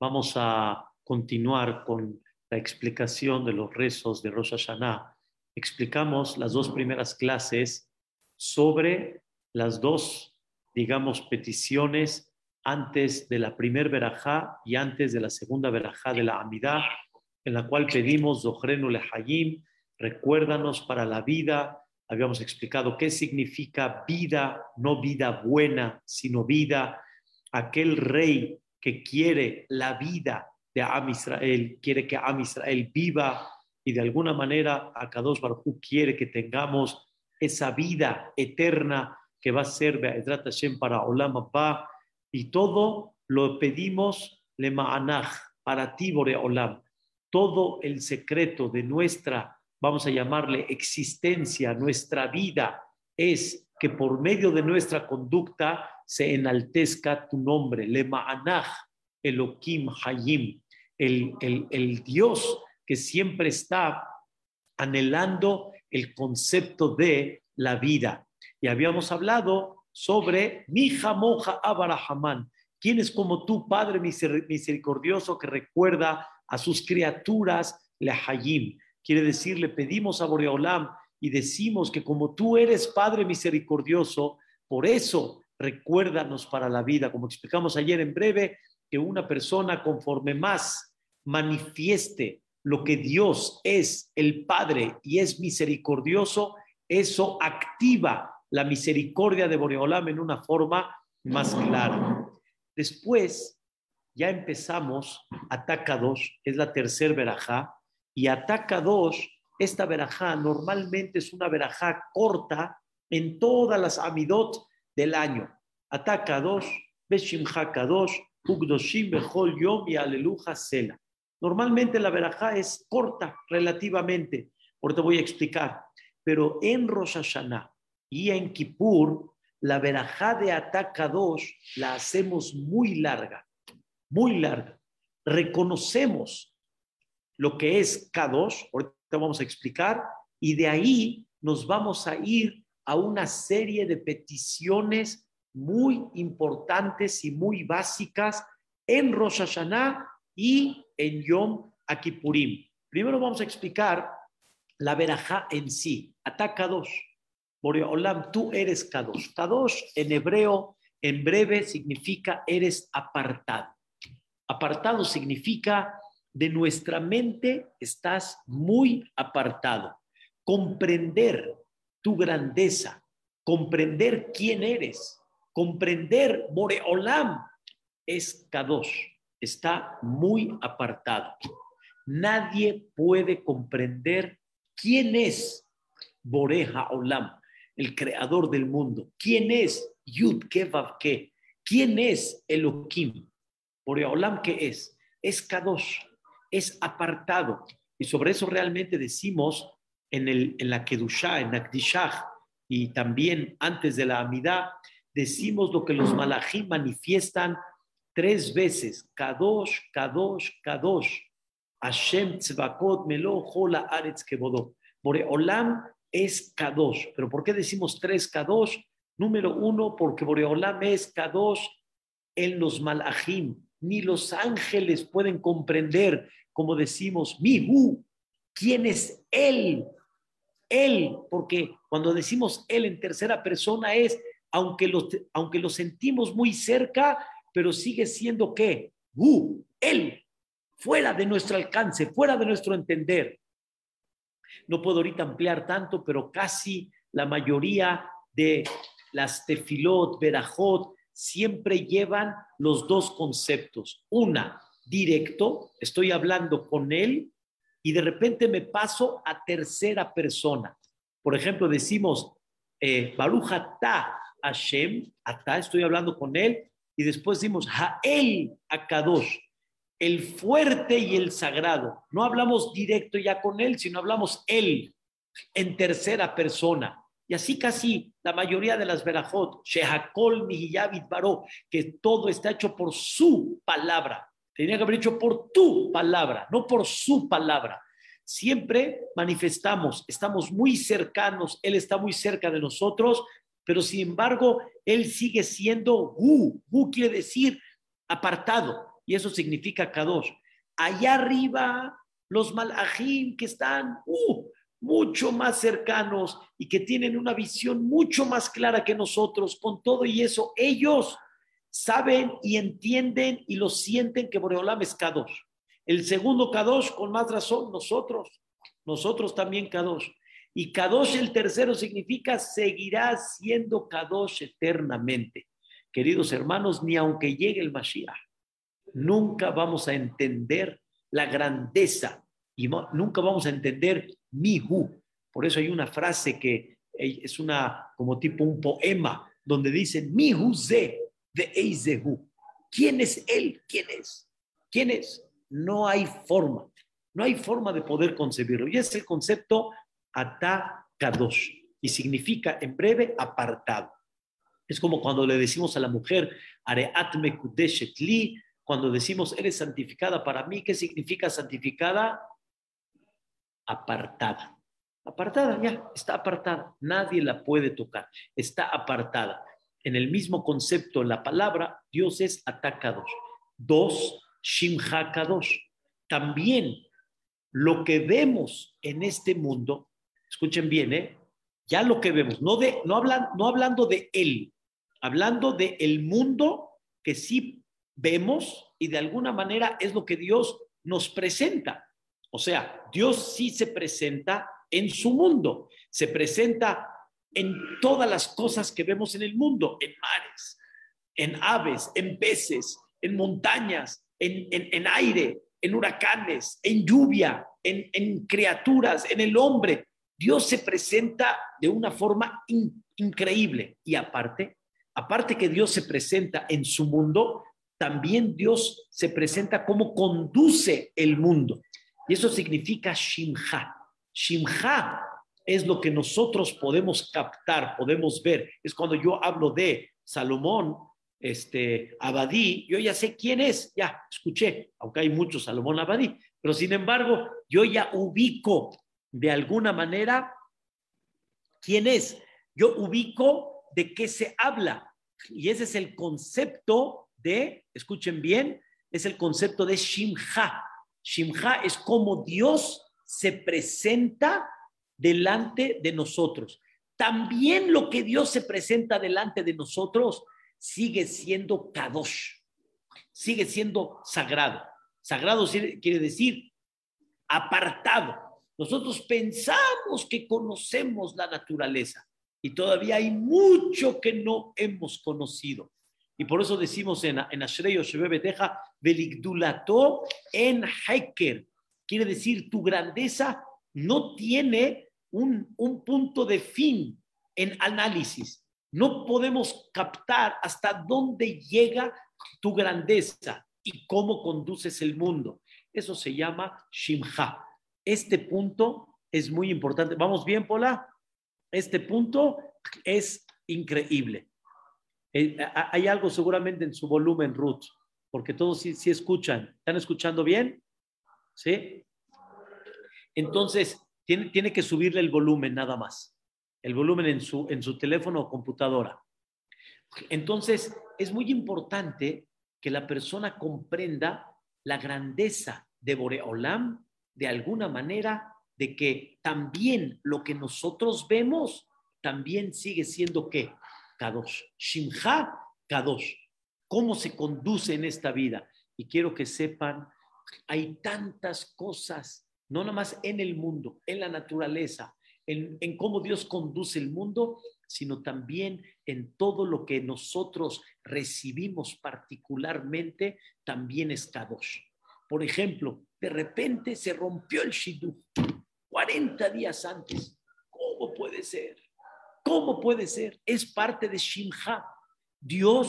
Vamos a continuar con la explicación de los rezos de Rosh Hashanah. Explicamos las dos primeras clases sobre las dos, digamos, peticiones antes de la primer verajá y antes de la segunda verajá de la Amidah, en la cual pedimos Zohrenu Lehayim, recuérdanos para la vida. Habíamos explicado qué significa vida, no vida buena, sino vida aquel rey que quiere la vida de Am Israel, quiere que Am Israel viva y de alguna manera Akadosh Baruj quiere que tengamos esa vida eterna que va a ser Be'edrat Hashem para Olam Abba y todo lo pedimos le ma'anach para ti Bore Olam. Todo el secreto de nuestra, vamos a llamarle existencia, nuestra vida es que por medio de nuestra conducta se enaltezca tu nombre, le ma'anach Elohim Hayim, el, el, el Dios que siempre está anhelando el concepto de la vida. Y habíamos hablado sobre mi jamoja Abarahamán, quien es como tú, Padre misericordioso, que recuerda a sus criaturas, le Hayim. Quiere decir, le pedimos a Boreolam y decimos que como tú eres Padre misericordioso, por eso recuérdanos para la vida. Como explicamos ayer en breve, que una persona conforme más manifieste lo que Dios es el Padre y es misericordioso, eso activa la misericordia de Boreolam en una forma más clara. Después ya empezamos Ataca 2, es la tercer verajá, y Ataca 2, esta verajá normalmente es una verajá corta en todas las amidot del año. Ataca 2, Beshim dos Ugdoshim Bechol Yom y Aleluja Sela. Normalmente la verajá es corta relativamente, ahorita voy a explicar, pero en Rosh Hashanah y en Kippur, la verajá de Ataca 2 la hacemos muy larga, muy larga. Reconocemos lo que es K2, ahorita vamos a explicar, y de ahí nos vamos a ir a una serie de peticiones muy importantes y muy básicas en Rosh Hashanah y en Yom Akipurim. Primero vamos a explicar la verajá en sí. Ataca dos. Boreolam, tú eres Kadosh. Kadosh en hebreo, en breve, significa eres apartado. Apartado significa de nuestra mente estás muy apartado. Comprender tu grandeza, comprender quién eres, comprender Boreolam es Kadosh, está muy apartado. Nadie puede comprender quién es Boreja Olam, el creador del mundo. ¿Quién es Yud Kevav Ke? ¿Quién es Elohim? Boreolam, ¿qué es? Es Kadosh, es apartado. Y sobre eso realmente decimos en, el, en la Kedushah, en Akdishah, y también antes de la Amidah, decimos lo que los malachim manifiestan tres veces, Kadosh, Kadosh, Kadosh, Hashem tzvakot melo hola aretz kebodó. Boreolam es Kadosh. ¿Pero por qué decimos tres Kadosh? Número uno, porque Boreolam es Kadosh en los malachim. Ni los ángeles pueden comprender, como decimos, Mihu, quién es Él. Él, porque cuando decimos Él en tercera persona es aunque lo, aunque lo sentimos muy cerca, pero sigue siendo qué? Uh, él, fuera de nuestro alcance, fuera de nuestro entender. No puedo ahorita ampliar tanto, pero casi la mayoría de las tefilot, verajot, siempre llevan los dos conceptos. Una, directo, estoy hablando con él y de repente me paso a tercera persona. Por ejemplo, decimos, eh, ta Hashem, acá estoy hablando con él, y después decimos Hael Akadosh, el fuerte y el sagrado. No hablamos directo ya con él, sino hablamos él en tercera persona. Y así casi la mayoría de las verajot, Shehakol Mihiyavit Baró, que todo está hecho por su palabra. Tenía que haber hecho por tu palabra, no por su palabra. Siempre manifestamos, estamos muy cercanos, Él está muy cerca de nosotros, pero sin embargo, él sigue siendo Hu. Hu quiere decir apartado, y eso significa Kadosh. Allá arriba, los malajim que están uh, mucho más cercanos y que tienen una visión mucho más clara que nosotros, con todo y eso, ellos saben y entienden y lo sienten que Boreolam es Kadosh. El segundo Kadosh, con más razón, nosotros, nosotros también Kadosh. Y Kadosh el tercero significa seguirá siendo Kadosh eternamente. Queridos hermanos, ni aunque llegue el Mashiach, nunca vamos a entender la grandeza y nunca vamos a entender Mihu. Por eso hay una frase que es una como tipo un poema donde dice Mihu ze de Eizehu. ¿Quién es él? ¿Quién es? ¿Quién es? No hay forma. No hay forma de poder concebirlo. Y es el concepto Ata Kadosh. Y significa en breve apartado. Es como cuando le decimos a la mujer, Areat Mekudeshet cuando decimos, eres santificada para mí, ¿qué significa santificada? Apartada. Apartada, ya, está apartada. Nadie la puede tocar. Está apartada. En el mismo concepto, la palabra, Dios es atacados. Dos, Shimha Kadosh. También lo que vemos en este mundo, escuchen bien, ¿eh? ya lo que vemos, no, de, no, hablan, no hablando de él, hablando de el mundo que sí vemos y de alguna manera es lo que Dios nos presenta. O sea, Dios sí se presenta en su mundo, se presenta en todas las cosas que vemos en el mundo, en mares, en aves, en peces, en montañas, en, en, aire, en huracanes, en lluvia, en, en, criaturas, en el hombre. Dios se presenta de una forma increíble. Y aparte, aparte que Dios se presenta en su mundo, también Dios se presenta como conduce el mundo. Y eso significa Shimha. Shimha es lo que nosotros podemos captar, podemos ver. Es cuando yo hablo de Salomón, este, Abadí, yo ya sé quién es, ya escuché, aunque hay muchos Salomón Abadí, pero sin embargo, yo ya ubico de alguna manera quién es. Yo ubico de qué se habla. Y ese es el concepto de, escuchen bien, es el concepto de Shimha. Shimha es como Dios se presenta delante de nosotros. También lo que Dios se presenta delante de nosotros sigue siendo kadosh, sigue siendo sagrado. Sagrado quiere decir apartado. Nosotros pensamos que conocemos la naturaleza y todavía hay mucho que no hemos conocido. Y por eso decimos en, en Ashrei Beligdulato en Heker. Quiere decir, tu grandeza no tiene un, punto de fin en análisis. No podemos captar hasta dónde llega tu grandeza y cómo conduces el mundo. Eso se llama Shimha. Este punto es muy importante. ¿Vamos bien, Pola? Este punto es increíble. Eh, hay algo seguramente en su volumen, Ruth, porque todos sí, sí escuchan. ¿Están escuchando bien? ¿Sí? Entonces, tiene, tiene que subirle el volumen nada más, el volumen en su, en su teléfono o computadora. Entonces, es muy importante que la persona comprenda la grandeza de Boreolam de alguna manera, de que también lo que nosotros vemos también sigue siendo qué? Kadosh. Shimha, Kadosh. ¿Cómo se conduce en esta vida? Y quiero que sepan, hay tantas cosas no nada más en el mundo, en la naturaleza, en, cómo Dios conduce el mundo, sino también en todo lo que nosotros recibimos particularmente, también es Kadosh. Por ejemplo, de repente se rompió el Shidduch 40 días antes. ¿Cómo puede ser? ¿Cómo puede ser? Es parte de Shimha. Dios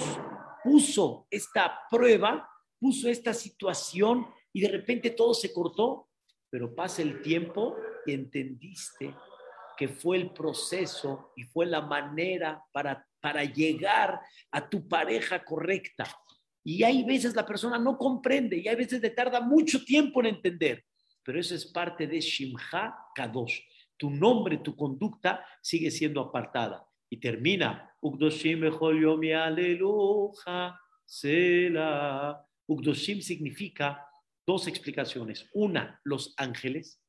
puso esta prueba, puso esta situación y de repente todo se cortó pero pasa el tiempo y entendiste que fue el proceso y fue la manera para, para llegar a tu pareja correcta. Y hay veces la persona no comprende y hay veces le tarda mucho tiempo en entender, pero eso es parte de Shimha Kadosh. Tu nombre, tu conducta sigue siendo apartada. Y termina, Sela. Ugdoshim significa dos explicaciones. Una, los ángeles,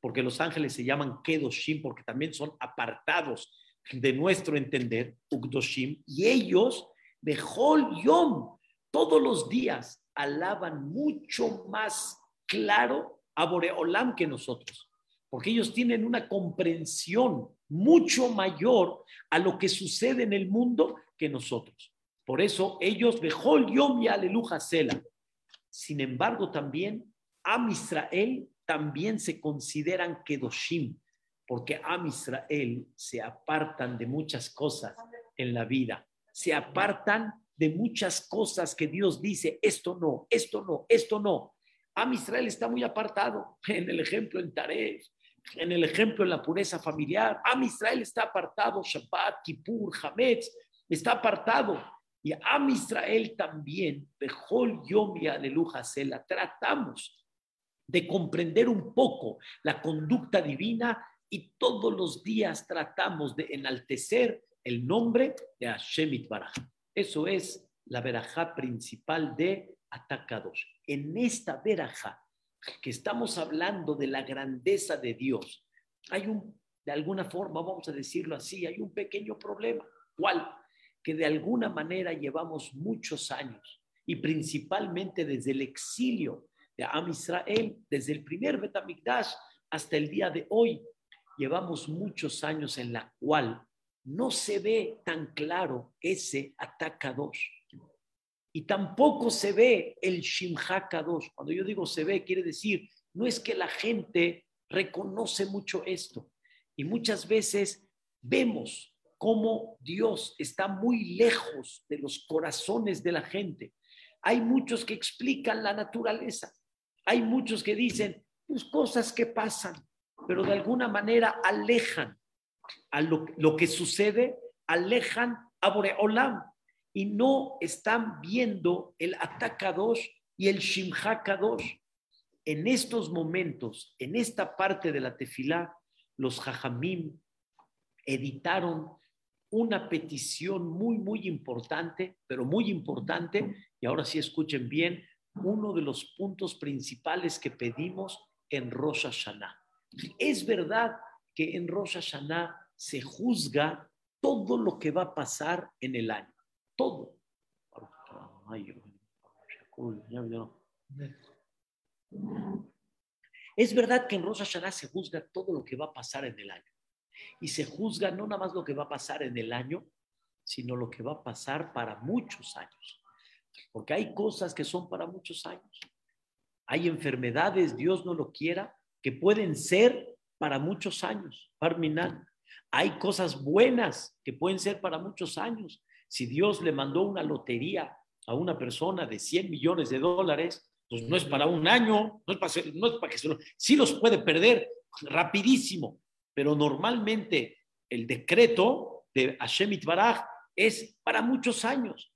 porque los ángeles se llaman Kedoshim, porque también son apartados de nuestro entender, Ugdoshim, y ellos, Behol Yom, todos los días alaban mucho más claro a Boreolam que nosotros, porque ellos tienen una comprensión mucho mayor a lo que sucede en el mundo que nosotros. Por eso ellos, Behol Yom y Aleluja Sela. Sin embargo, también Am Israel también se consideran Kedoshim, porque Am Israel se apartan de muchas cosas en la vida, se apartan de muchas cosas que Dios dice, esto no, esto no, esto no. Am Israel está muy apartado en el ejemplo en Taref, en el ejemplo en la pureza familiar. Am Israel está apartado, Shabbat, Kippur, Hametz, está apartado. Y Am Israel también, Bejol Yom y Aleluja, se la tratamos de comprender un poco la conducta divina y todos los días tratamos de enaltecer el nombre de Hashem Baraj. Eso es la verajá principal de Atacados. En esta verajá que estamos hablando de la grandeza de Dios, hay un, de alguna forma, vamos a decirlo así, hay un pequeño problema. ¿Cuál? Que de alguna manera llevamos muchos años y principalmente desde el exilio de Am Israel, desde el primer Betamikdash hasta el día de hoy, llevamos muchos años en la cual no se ve tan claro ese atacados. Y tampoco se ve el Shimha Kadosh. Cuando yo digo se ve, quiere decir, no es que la gente reconoce mucho esto. Y muchas veces vemos cómo Dios está muy lejos de los corazones de la gente. Hay muchos que explican la naturaleza. Hay muchos que dicen, pues cosas que pasan, pero de alguna manera alejan a lo, lo que sucede, alejan a Boreolam y no están viendo el Atakadosh y el Shimha Kadosh. En estos momentos, en esta parte de la tefilá, los Jajamim editaron una petición muy, muy importante, pero muy importante, y ahora sí escuchen bien, uno de los puntos principales que pedimos en Rosh Hashanah. Es verdad que en Rosh Hashanah se juzga todo lo que va a pasar en el año todo. Es verdad que en Rosh se juzga todo lo que va a pasar en el año. Y se juzga no nada más lo que va a pasar en el año, sino lo que va a pasar para muchos años. Porque hay cosas que son para muchos años. Hay enfermedades, Dios no lo quiera, que pueden ser para muchos años. Parminan. Hay cosas buenas que pueden ser para muchos años. Si Dios le mandó una lotería a una persona de 100 millones de dólares, pues no es para un año, no es para, no que se los puede perder rapidísimo, pero normalmente el decreto de Hashem Itbaraj es para muchos años.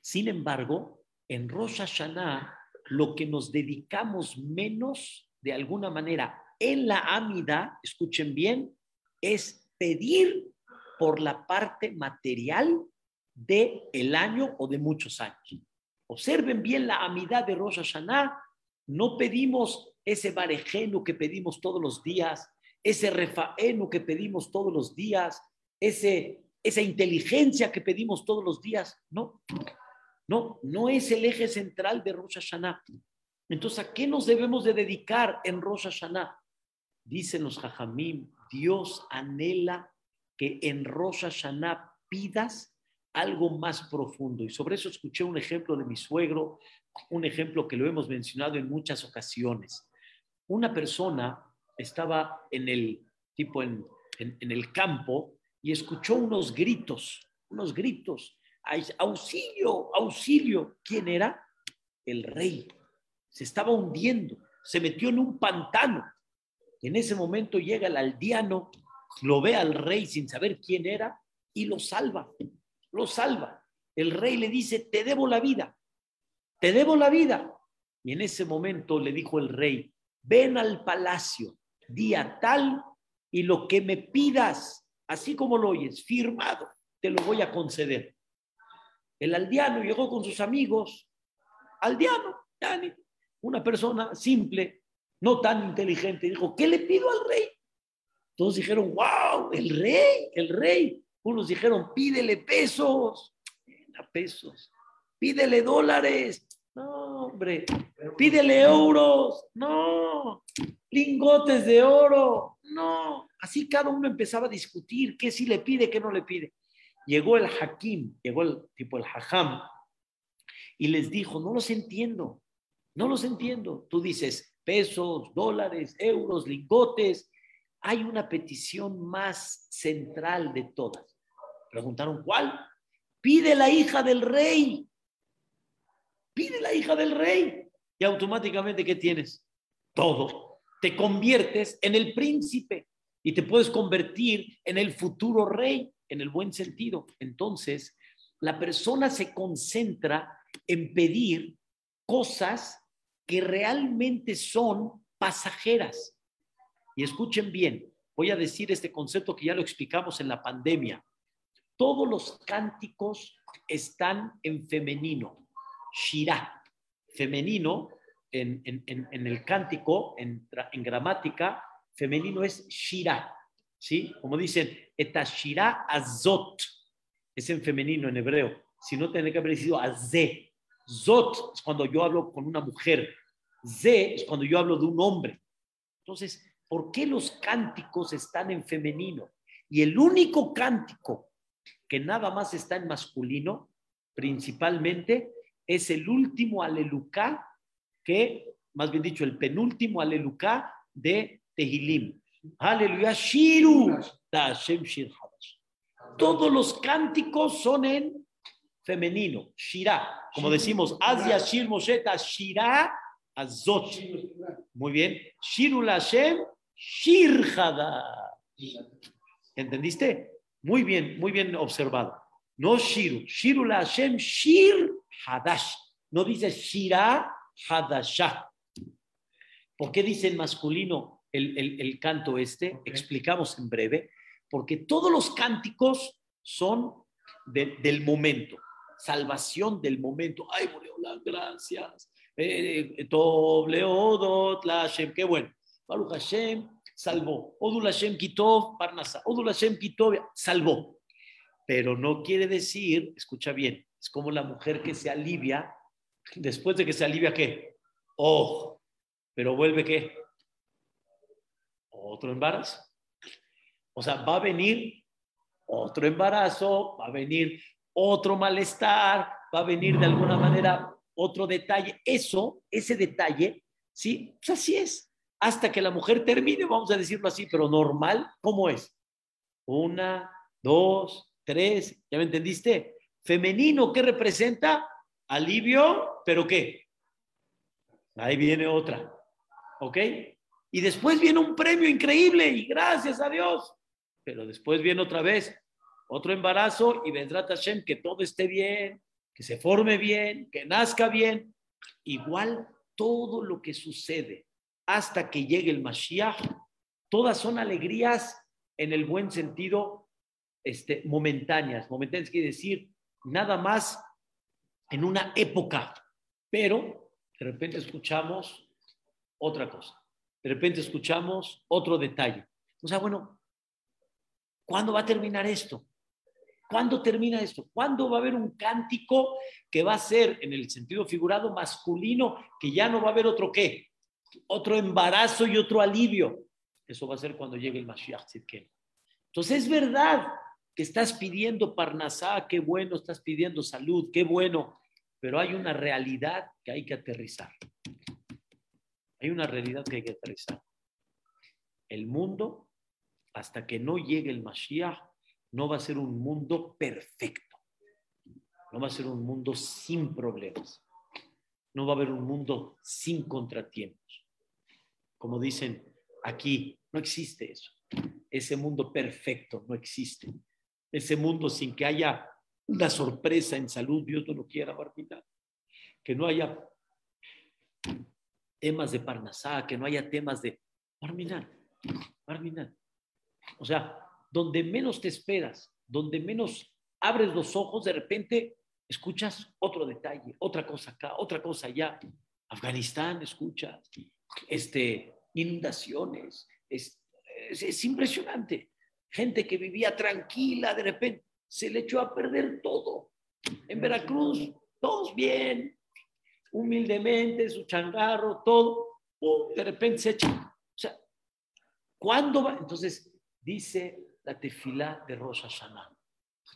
Sin embargo, en Rosh Hashanah, lo que nos dedicamos menos, de alguna manera, en la Amida, escuchen bien, es pedir por la parte material de el año o de muchos años. Observen bien la amidad de Rosh Hashanah. No pedimos ese barejeno que pedimos todos los días, ese refaeno que pedimos todos los días, ese, esa inteligencia que pedimos todos los días. No, no, no es el eje central de Rosh Hashanah. Entonces, ¿a qué nos debemos de dedicar en Rosh Hashanah? Dicen los Dios anhela que en Rosh Hashanah pidas algo más profundo. Y sobre eso escuché un ejemplo de mi suegro, un ejemplo que lo hemos mencionado en muchas ocasiones. Una persona estaba en el tipo en, en, el campo y escuchó unos gritos, unos gritos, auxilio, auxilio. ¿Quién era? El rey. Se estaba hundiendo, se metió en un pantano. En ese momento llega el aldeano lo ve al rey sin saber quién era y lo salva, lo salva. El rey le dice, te debo la vida, te debo la vida. Y en ese momento le dijo el rey, ven al palacio, día tal, y lo que me pidas, así como lo oyes, firmado, te lo voy a conceder. El aldeano llegó con sus amigos. Aldeano, una persona simple, no tan inteligente, dijo, ¿qué le pido al rey? Todos dijeron, wow, el rey, el rey. Unos dijeron, pídele pesos, pesos, pídele dólares, no, hombre, pídele euros, no, lingotes de oro, no. Así cada uno empezaba a discutir qué sí le pide, qué no le pide. Llegó el Hakim, llegó el tipo el Hajam, y les dijo, no los entiendo, no los entiendo. Tú dices pesos, dólares, euros, lingotes. Hay una petición más central de todas. Preguntaron, ¿cuál? Pide la hija del rey. Pide la hija del rey. Y automáticamente, ¿qué tienes? Todo. Te conviertes en el príncipe y te puedes convertir en el futuro rey, en el buen sentido. Entonces, la persona se concentra en pedir cosas que realmente son pasajeras. Y escuchen bien, voy a decir este concepto que ya lo explicamos en la pandemia. Todos los cánticos están en femenino, shirá. Femenino, en, el cántico, en, gramática, femenino es shirá. ¿Sí? Como dicen, etashirá azot. Es en femenino, en hebreo. Si no, tendría que haber sido azé. Zot es cuando yo hablo con una mujer. Ze es cuando yo hablo de un hombre. Entonces, ¿por qué los cánticos están en femenino? Y el único cántico que nada más está en masculino, principalmente, es el último alelucá, que, más bien dicho, el penúltimo alelucá de Tehilim. Aleluya, Shiru, Todos los cánticos son en femenino, Shira. Como decimos, Asia Shir Mosheta, Shira Azot. Muy bien. Shiru Shirjada. ¿Entendiste? Muy bien, muy bien observado. No Shiru. Shiru la Hashem, Shir Hadash. No dice Shira Hadashah. ¿Por qué dice en masculino el, canto este? Explicamos en breve. Porque todos los cánticos son del momento. Salvación del momento. Ay, las gracias. Eh, eh, Tobleodot, la Hashem. Qué bueno. Baruch Hashem salvó. Odul Hashem Kitov, Parnasa. Odul Hashem Kitov, salvó. Pero no quiere decir, escucha bien, es como la mujer que se alivia, después de que se alivia, ¿qué? Oh, pero vuelve ¿qué? Otro embarazo. O sea, va a venir otro embarazo, va a venir otro malestar, va a venir de alguna manera otro detalle. Eso, ese detalle, ¿sí? Pues así es hasta que la mujer termine, vamos a decirlo así, pero normal, ¿cómo es? Una, dos, tres, ¿ya me entendiste? Femenino, ¿qué representa? Alivio, pero ¿qué? Ahí viene otra, ¿ok? Y después viene un premio increíble y gracias a Dios. Pero después viene otra vez otro embarazo y vendrá Tashem que todo esté bien, que se forme bien, que nazca bien. Igual todo lo que sucede hasta que llegue el Mashiach, todas son alegrías en el buen sentido este, momentáneas. Momentáneas quiere decir nada más en una época, pero de repente escuchamos otra cosa, de repente escuchamos otro detalle. O sea, bueno, ¿cuándo va a terminar esto? ¿Cuándo termina esto? ¿Cuándo va a haber un cántico que va a ser, en el sentido figurado, masculino, que ya no va a haber otro qué? otro embarazo y otro alivio. Eso va a ser cuando llegue el Mashiach Tzidken. Entonces es verdad que estás pidiendo Parnasá, qué bueno, estás pidiendo salud, qué bueno, pero hay una realidad que hay que aterrizar. Hay una realidad que hay que aterrizar. El mundo, hasta que no llegue el Mashiach, no va a ser un mundo perfecto. No va a ser un mundo sin problemas. No va a haber un mundo sin contratiempos. Como dicen aquí, no existe eso. Ese mundo perfecto no existe. Ese mundo sin que haya una sorpresa en salud, Dios no lo quiera, Barbita. Que no haya temas de Parnasá, que no haya temas de Barminan, Barminan. O sea, donde menos te esperas, donde menos abres los ojos, de repente escuchas otro detalle, otra cosa acá, otra cosa allá. Afganistán, escuchas, este, inundaciones, es, es, impresionante. Gente que vivía tranquila, de repente se le echó a perder todo. En Veracruz, todos bien, humildemente, su changarro, todo, de repente se echa. O sea, ¿cuándo va? Entonces, dice la tefilá de Rosh Hashanah,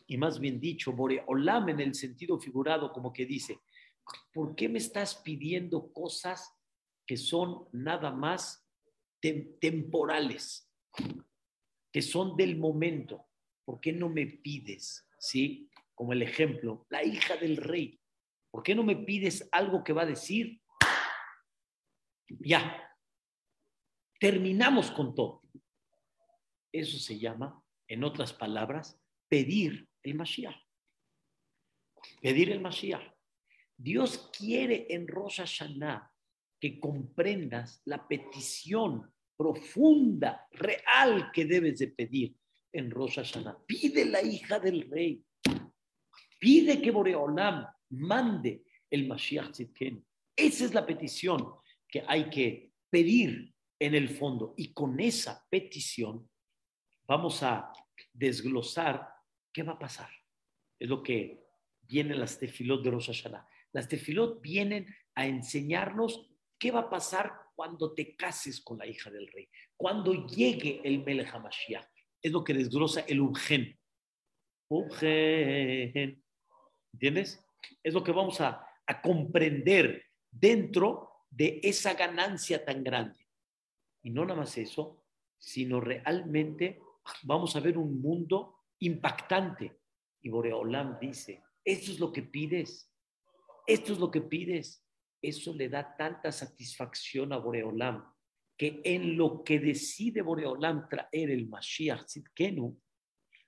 y más bien dicho, Boreolam en el sentido figurado, como que dice, ¿por qué me estás pidiendo cosas que son nada más temporales, que son del momento? ¿Por qué no me pides, sí? Como el ejemplo, la hija del rey. ¿Por qué no me pides algo que va a decir? Ya, terminamos con todo. Eso se llama, en otras palabras, pedir el Mashiach. Pedir el Mashiach. Dios quiere en Rosh Hashanah que comprendas la petición profunda, real que debes de pedir en Rosh Hashanah. Pide la hija del rey. Pide que Boreolam mande el Mashiach Tzidken. Esa es la petición que hay que pedir en el fondo. Y con esa petición vamos a desglosar qué va a pasar. Es lo que vienen las tefilot de Rosh Hashanah. Las tefilot vienen a enseñarnos qué va a pasar cuando te cases con la hija del rey, cuando llegue el Melech HaMashiach. Es lo que desglosa el Ugen. Ugen. ¿Entiendes? Es lo que vamos a, a comprender dentro de esa ganancia tan grande. Y no nada más eso, sino realmente vamos a ver un mundo impactante. Y Boreolam dice, esto es lo que pides, esto es lo que pides. Eso le da tanta satisfacción a Boreolam que en lo que decide Boreolam traer el Mashiach Tzidkenu,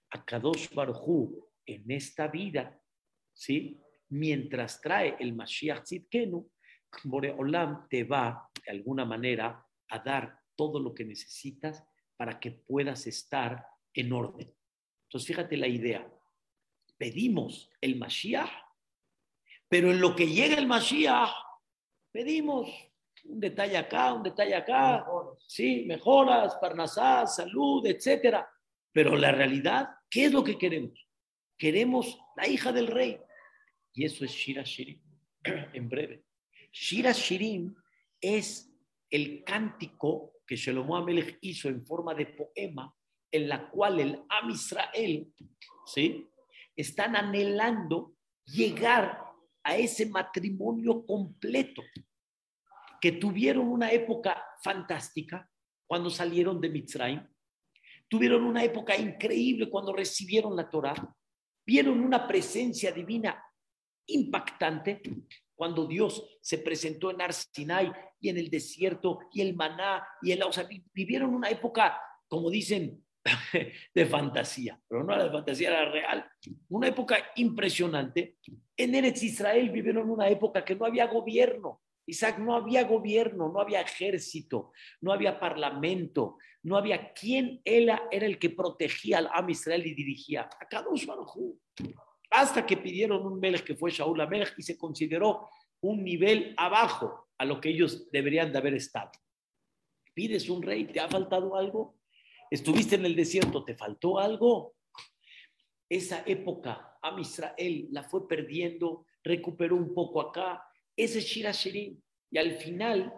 a Kadosh Baruj en esta vida, ¿sí? Mientras trae el Mashiach Tzidkenu, Boreolam te va de alguna manera a dar todo lo que necesitas para que puedas estar en orden. Entonces, fíjate la idea. Pedimos el Mashiach, pero en lo que llega el Mashiach, pedimos un detalle acá, un detalle acá, sí, mejoras, parnasá, salud, etcétera. Pero la realidad, ¿qué es lo que queremos? Queremos la hija del rey. Y eso es Shira Shirim, en breve. Shira Shirim es el cántico que Shlomo Amelech hizo en forma de poema, en la cual el Am Israel, ¿sí? Están anhelando llegar a ese matrimonio completo, que tuvieron una época fantástica cuando salieron de Mitzrayim, tuvieron una época increíble cuando recibieron la Torah, vieron una presencia divina impactante cuando Dios se presentó en Arsinai y en el desierto y el maná y el, o sea, vivieron una época, como dicen, de fantasía, pero no era de fantasía, era real. Una época impresionante. En Eretz Israel vivieron una época que no había gobierno. Isaac, no había gobierno, no había ejército, no había parlamento, no había quien era, era el que protegía al Am Israel y dirigía. A Kadosh Baruj hasta que pidieron un Melech que fue Shaul Amelech y se consideró un nivel abajo a lo que ellos deberían de haber estado. Pides un rey, ¿te ha faltado algo? ¿Estuviste en el desierto, te faltó algo? Esa época, Am Israel la fue perdiendo, recuperó un poco acá. Ese es Shira Shirin. Y al final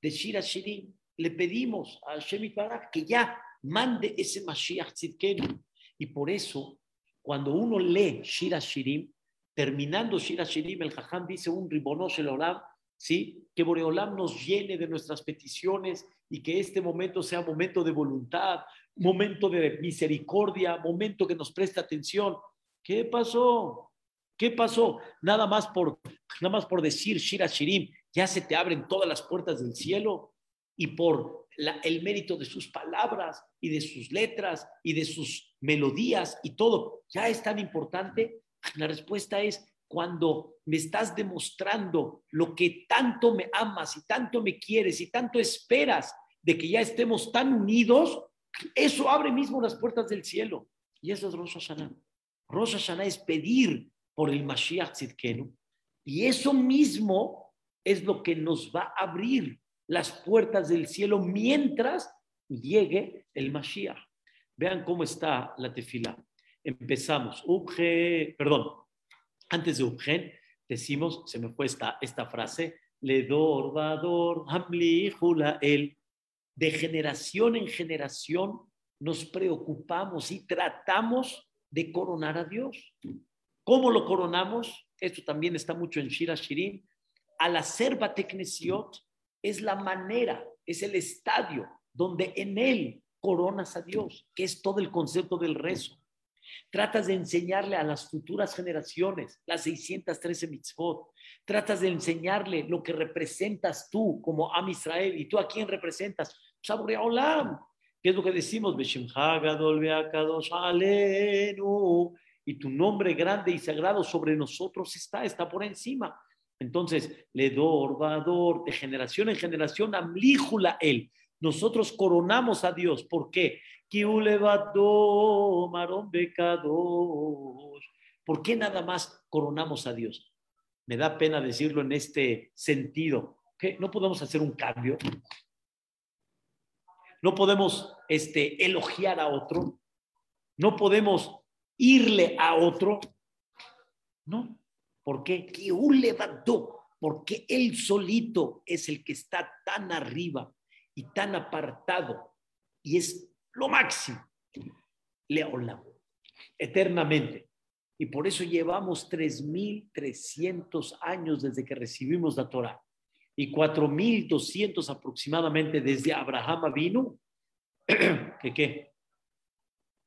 de Shira Shirin le pedimos a Shemit Barak que ya mande ese Mashiach Tzidkenu. Y por eso cuando uno lee Shira Shirim, terminando Shira Shirim, el Jajam dice un ribonosh el Olam, ¿sí? que Boreolam nos llene de nuestras peticiones y que este momento sea momento de voluntad, momento de misericordia, momento que nos preste atención. ¿Qué pasó? ¿Qué pasó? Nada más por, nada más por decir Shira Shirim, ya se te abren todas las puertas del cielo y por el mérito de sus palabras y de sus letras y de sus melodías y todo, ya es tan importante? La respuesta es cuando me estás demostrando lo que tanto me amas y tanto me quieres y tanto esperas de que ya estemos tan unidos, eso abre mismo las puertas del cielo. Y eso es Rosh Hashanah. Es pedir por el Mashiach Tzidkenu. Y eso mismo es lo que nos va a abrir las puertas del cielo mientras llegue el Mashiach. Vean cómo está la tefila. Empezamos. Ubge, perdón, antes de Ubgen, decimos, se me fue esta, esta frase, Ledor, Vador, Hamli, Jula, El. De generación en generación nos preocupamos y tratamos de coronar a Dios. ¿Cómo lo coronamos? Esto también está mucho en Shira Shirin. Al hacer Bateknesiot es la manera, es el estadio donde en él coronas a Dios, que es todo el concepto del rezo. Tratas de enseñarle a las futuras generaciones las 613 mitzvot. Tratas de enseñarle lo que representas tú como Am Israel. ¿Y tú a quién representas? Saborea Olam. ¿Qué es lo que decimos? Y tu nombre grande y sagrado sobre nosotros está, está por encima. Entonces, le Vador, de generación en generación, amlíjula él. Nosotros coronamos a Dios. ¿Por qué? ¿Por qué nada más coronamos a Dios? Me da pena decirlo en este sentido. ¿No podemos hacer un cambio? ¿No podemos este, elogiar a otro? ¿No podemos irle a otro? No. ¿Por qué? Levantó, porque él solito es el que está tan arriba y tan apartado y es lo máximo. Leolam, eternamente. Y por eso llevamos 3.300 años desde que recibimos la Torah y 4.200 aproximadamente desde Abraham vino, que qué?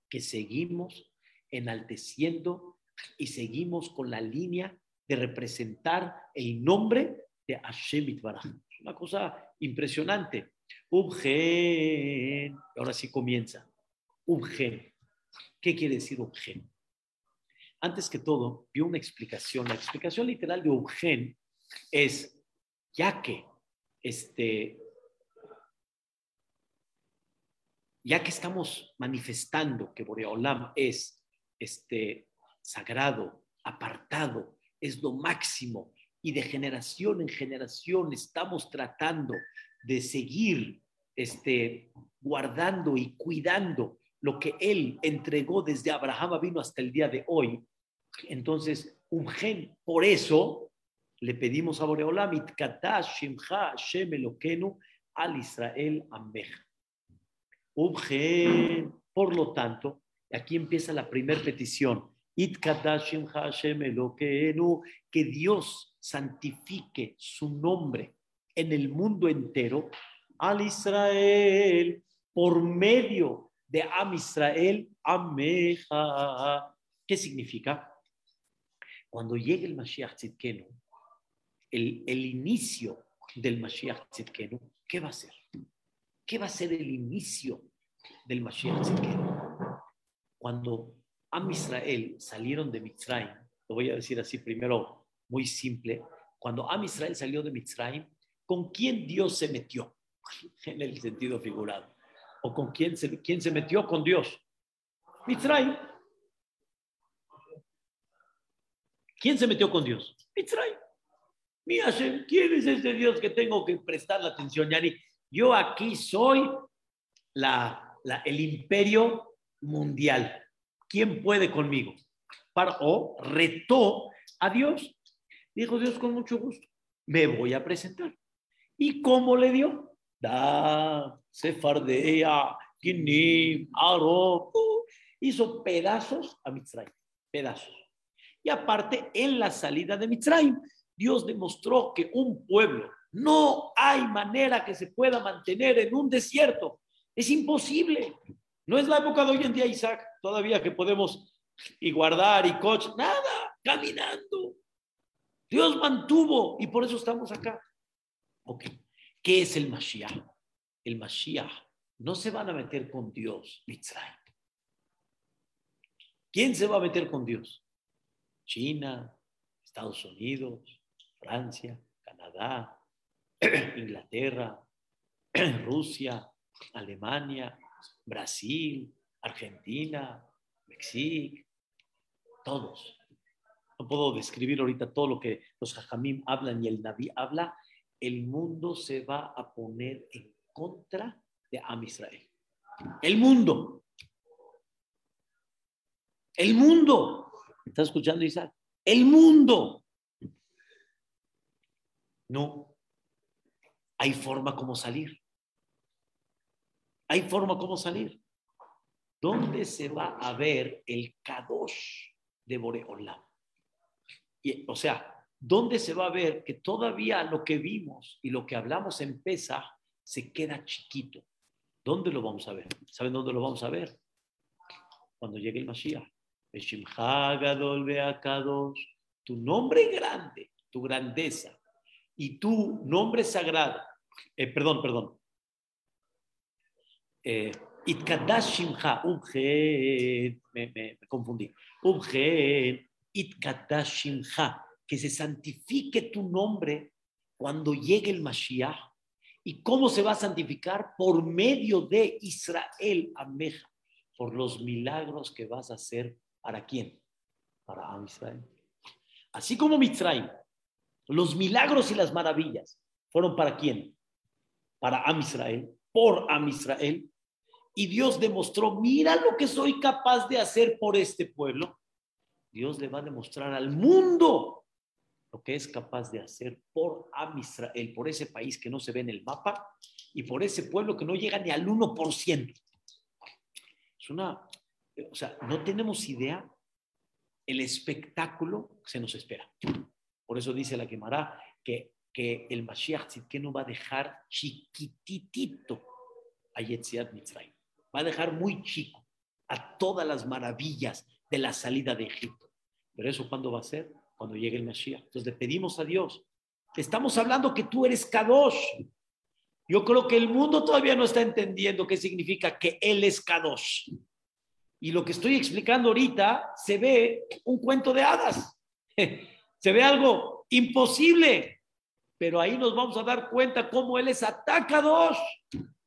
Que seguimos enalteciendo y seguimos con la línea de representar el nombre de Hashem Itbaraj. Una cosa impresionante. Ubgen, ahora sí comienza. Ubgen. ¿Qué quiere decir Ubgen? Antes que todo, dio una explicación. La explicación literal de Ubgen es, ya que este, ya que estamos manifestando que Boreolam es este, sagrado, apartado, es lo máximo, y de generación en generación estamos tratando de seguir este, guardando y cuidando lo que él entregó desde Abraham vino hasta el día de hoy. Entonces, un gen, por eso le pedimos a Boreolam, Shimcha Shem al Israel gen, por lo tanto, aquí empieza la primera petición. Que Dios santifique su nombre en el mundo entero al Israel por medio de Am Israel, Ameja. ¿Qué significa? Cuando llegue el Mashiach Tzidkenu, el, el inicio del Mashiach Tzidkenu, ¿qué va a ser? ¿Qué va a ser el inicio del Mashiach Tzidkenu? Cuando Am Israel salieron de Mitzrayim, lo voy a decir así primero, muy simple, cuando Am Israel salió de Mitzrayim, ¿Con quién Dios se metió? En el sentido figurado. ¿O con quién se, quién se metió con Dios? Mitzrayim. ¿Quién se metió con Dios? Mitzrayim. Mira, ¿quién es ese Dios que tengo que prestar la atención? Yani, yo aquí soy la, el imperio mundial. ¿Quién puede conmigo? Para, o retó a Dios. Dijo Dios con mucho gusto, me voy a presentar. ¿Y cómo le dio? Da, Sefardea, Kinim, Aro, hizo pedazos a Mitzrayim, pedazos. Y aparte, en la salida de Mitzrayim, Dios demostró que un pueblo no hay manera que se pueda mantener en un desierto. Es imposible. No es la época de hoy en día, Isaac, todavía que podemos y guardar y coche, nada, caminando. Dios mantuvo y por eso estamos acá. Ok, ¿qué es el Mashiach? El Mashiach no se van a meter con Dios, Mitzrayim. ¿Quién se va a meter con Dios? China, Estados Unidos, Francia, Canadá, Inglaterra, Rusia, Alemania, Brasil, Argentina, México, todos. no puedo describir ahorita todo lo que los hajamim hablan y el Naví habla, el mundo se va a poner en contra de Am Israel. El mundo. El mundo. ¿Estás escuchando, Isaac? El mundo. No. Hay forma como salir. Hay forma como salir. ¿Dónde se va a ver el Kadosh de Boreolam? O sea, ¿dónde se va a ver que todavía lo que vimos y lo que hablamos en se queda chiquito? ¿Dónde lo vamos a ver? ¿Saben dónde lo vamos a ver? Cuando llegue el Mashiach. Tu nombre grande, tu grandeza y tu nombre sagrado. Eh, perdón, perdón. Eh, Itkadashimha, me, me, confundí. Ubgen, Itkadashimha, que se santifique tu nombre cuando llegue el Mashiach. ¿Y cómo se va a santificar? Por medio de Israel, Ameja, por los milagros que vas a hacer. ¿Para quién? Para Am Israel. Así como Mitzrayim, los milagros y las maravillas fueron para quién? Para Am Israel, por Am Israel. Y Dios demostró, mira lo que soy capaz de hacer por este pueblo. Dios le va a demostrar al mundo lo que es capaz de hacer por por ese país que no se ve en el mapa y por ese pueblo que no llega ni al 1%. Es una, o sea, no tenemos idea el espectáculo que se nos espera. Por eso dice la quemará que, que el Mashiach que no va a dejar chiquititito a Yetziat Mitzrayim. Va a dejar muy chico a todas las maravillas de la salida de Egipto. Pero eso cuándo va a ser? Cuando llegue el Mashiach. Entonces le pedimos a Dios. Estamos hablando que tú eres Kadosh. Yo creo que el mundo todavía no está entendiendo qué significa que Él es Kadosh. Y lo que estoy explicando ahorita se ve un cuento de hadas. Se ve algo imposible, pero ahí nos vamos a dar cuenta cómo él es atacador.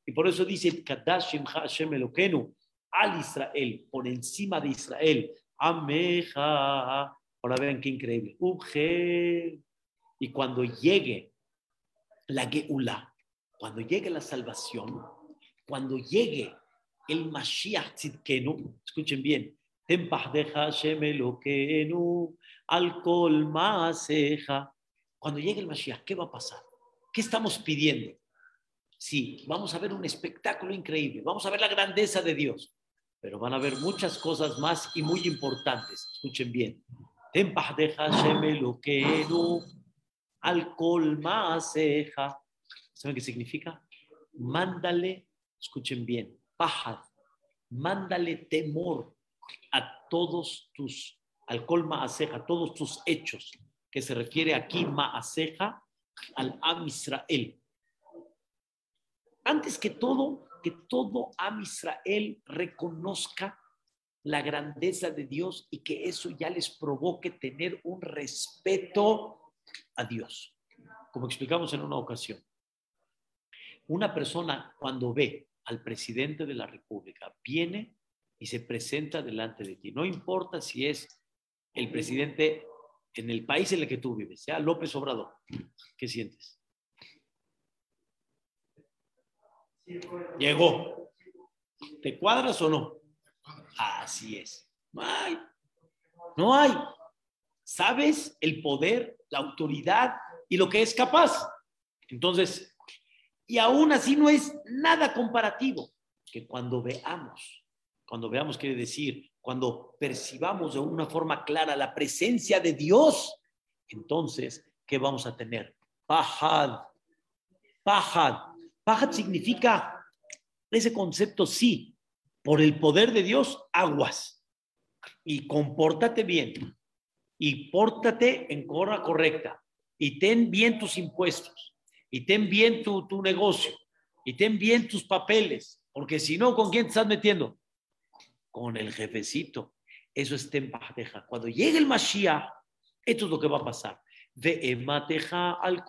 Y por eso dice, Kadashim Hashem Elokenu, al Israel, por encima de Israel. Ameja. Ahora vean qué increíble. Y cuando llegue la Geula, cuando llegue la salvación, cuando llegue el Mashiach Tzidkenu, escuchen bien, cuando llegue el Mashiach, ¿qué va a pasar? ¿Qué estamos pidiendo? Sí, vamos a ver un espectáculo increíble, vamos a ver la grandeza de Dios, pero van a haber muchas cosas más y muy importantes. Escuchen bien. ¿Saben qué significa? Mándale, escuchen bien, pajad, mándale temor a todos tus, alcohol maaseja, todos tus hechos, que se refiere aquí maaseja al Am Israel. Antes que todo, que todo Am Israel reconozca la grandeza de Dios y que eso ya les provoque tener un respeto a Dios. Como explicamos en una ocasión, una persona cuando ve al presidente de la República viene y se presenta delante de ti. No importa si es el presidente en el país en el que tú vives, sea López Obrador. ¿Qué sientes? Llegó. ¿Te cuadras o no? Así es. No hay. No hay. ¿Sabes el poder, la autoridad y lo que es capaz? Entonces, y aún así no es nada comparativo que cuando veamos cuando veamos quiere decir, cuando percibamos de una forma clara la presencia de Dios, entonces, ¿qué vamos a tener? Pajad. Pajad. Pajad significa ese concepto, sí, por el poder de Dios, aguas. Y compórtate bien. Y pórtate en corra correcta. Y ten bien tus impuestos. Y ten bien tu, tu negocio. Y ten bien tus papeles. Porque si no, ¿con quién te estás metiendo? con el jefecito. Eso es tempateja. Cuando llegue el Mashiach, esto es lo que va a pasar. De emateja al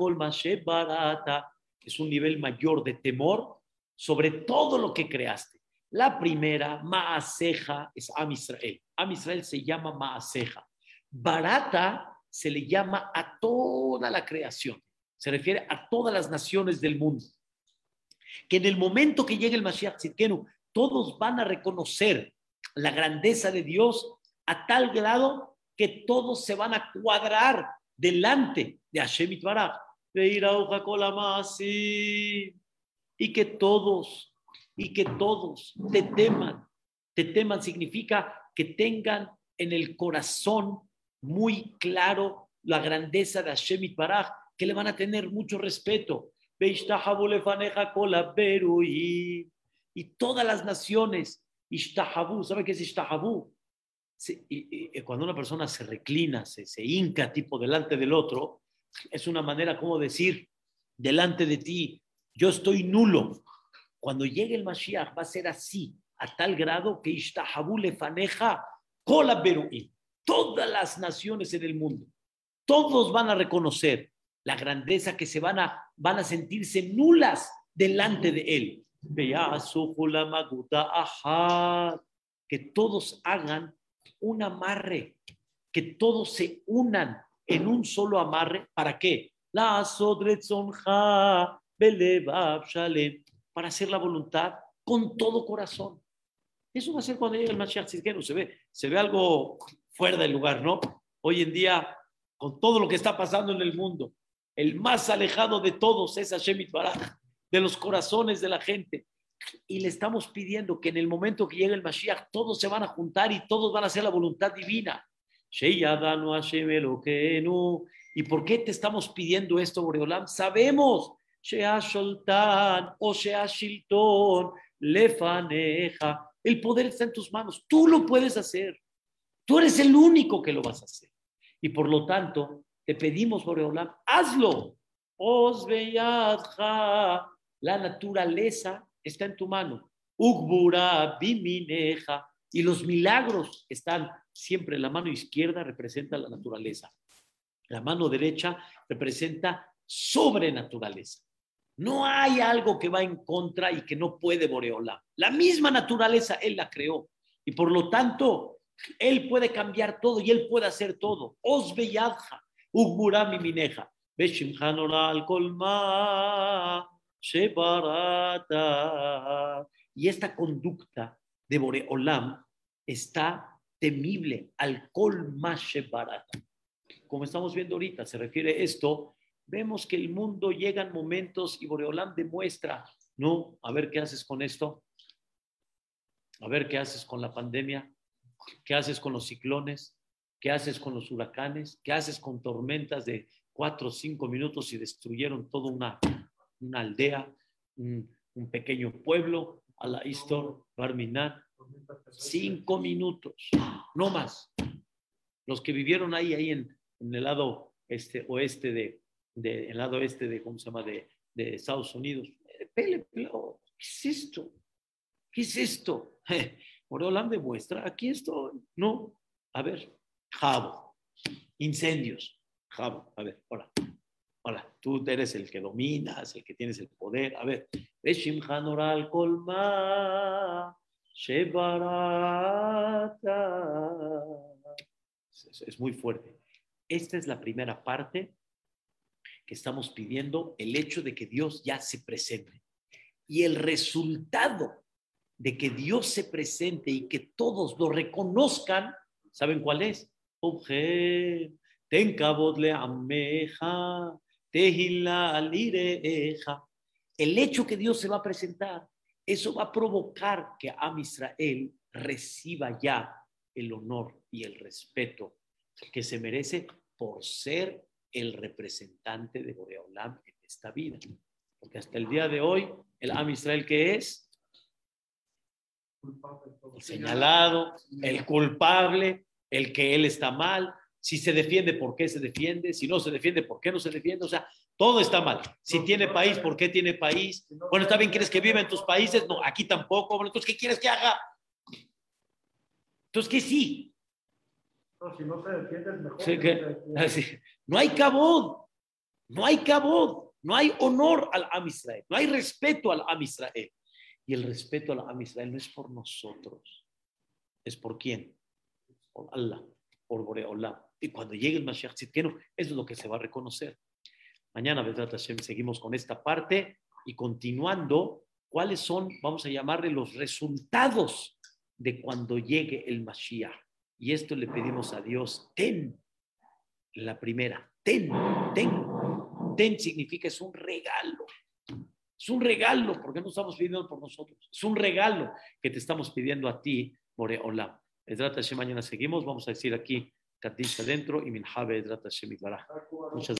barata. Es un nivel mayor de temor sobre todo lo que creaste. La primera, Maaseja, es Am Israel. Israel se llama Maaseja. Barata se le llama a toda la creación, se refiere a todas las naciones del mundo. Que en el momento que llegue el Mashiach Tzidkenu, todos van a reconocer la grandeza de Dios a tal grado que todos se van a cuadrar delante de Hashem Itbaraj. Y que todos, y que todos te teman. Te teman significa que tengan en el corazón muy claro la grandeza de Hashem Itbaraj, que le van a tener mucho respeto. Y todas las naciones, ¿sabe qué es Ishtahabu? Cuando una persona se reclina, se, se hinca tipo delante del otro, es una manera como decir, delante de ti, yo estoy nulo. Cuando llegue el Mashiach va a ser así, a tal grado que Ishtahabu faneja Todas las naciones en el mundo, todos van a reconocer la grandeza que se van a, van a sentirse nulas delante de él. Que todos hagan un amarre, que todos se unan en un solo amarre. ¿Para qué? La para hacer la voluntad con todo corazón. Eso va a ser cuando llegue el Mashiach Tzidkenu. Se ve, se ve algo fuera del lugar, ¿no? Hoy en día, con todo lo que está pasando en el mundo, el más alejado de todos es Hashem Itbaraj, de los corazones de la gente. Y le estamos pidiendo que en el momento que llegue el Mashiach, todos se van a juntar y todos van a hacer la voluntad divina. ¿Y por qué te estamos pidiendo esto, Boreolam? Sabemos, o Shilton, Lefaneja, el poder está en tus manos. Tú lo puedes hacer. Tú eres el único que lo vas a hacer. Y por lo tanto, te pedimos, Boreolam, hazlo. Os La naturaleza está en tu mano. Ugbura, bimineja. Y los milagros están siempre. La mano izquierda representa la naturaleza. La mano derecha representa sobrenaturaleza. No hay algo que va en contra y que no puede Boreola. La misma naturaleza Él la creó. Y por lo tanto, Él puede cambiar todo y Él puede hacer todo. Os beyadja, mi mineja. Y esta conducta de Boreolam está temible al colma shebarata. Como estamos viendo ahorita, se refiere esto vemos que el mundo llega en momentos y Boreolam demuestra, no, a ver qué haces con esto, a ver qué haces con la pandemia, qué haces con los ciclones, qué haces con los huracanes, qué haces con tormentas de cuatro o cinco minutos y destruyeron toda una, una aldea, un, pequeño pueblo, a la Istor, Barminan, cinco minutos, no más. Los que vivieron ahí, ahí en, en el lado este, oeste de, del lado este de, ¿cómo se llama?, de, de Estados Unidos. Pele, ¿qué es esto? ¿Qué es esto? Boreolam demuestra, aquí estoy. No, a ver, Jabo, incendios. Jabo, a ver, hola. Hola, tú eres el que dominas, el que tienes el poder. A ver, Shebarata. Es muy fuerte. Esta es la primera parte estamos pidiendo el hecho de que Dios ya se presente. Y el resultado de que Dios se presente y que todos lo reconozcan, ¿saben cuál es? El hecho que Dios se va a presentar, eso va a provocar que Am Israel reciba ya el honor y el respeto que se merece por ser el representante de Boreolam en esta vida. Porque hasta el día de hoy, el Am Israel que es el señalado, el culpable, el que él está mal, si se defiende, ¿por qué se defiende? Si no se defiende, ¿por qué no se defiende? O sea, todo está mal. Si tiene país, ¿por qué tiene país? Bueno, está bien, ¿quieres que viva en tus países? No, aquí tampoco. Bueno, entonces, ¿qué quieres que haga? Entonces, ¿qué sí? No, si no se defiende, mejor. no hay cabod, no hay cabod, no hay honor al Am Israel, no hay respeto al Am Israel. Y el respeto al Am Israel no es por nosotros, es por quién? Por Allah, por Boreolam. Y cuando llegue el Mashiach Tzidkenu, eso es lo que se va a reconocer. Mañana, Vedrat Hashem, seguimos con esta parte y continuando, ¿cuáles son, vamos a llamarle, los resultados de cuando llegue el Mashiach? Y esto le pedimos a Dios, ten la primera, ten, ten. Ten significa es un regalo. Es un regalo, porque no estamos pidiendo por nosotros. Es un regalo que te estamos pidiendo a ti, Moreola. Edrat Hashem, mañana seguimos. Vamos a decir aquí, Kaddish adentro y Minhabe Edrat Hashem Muchas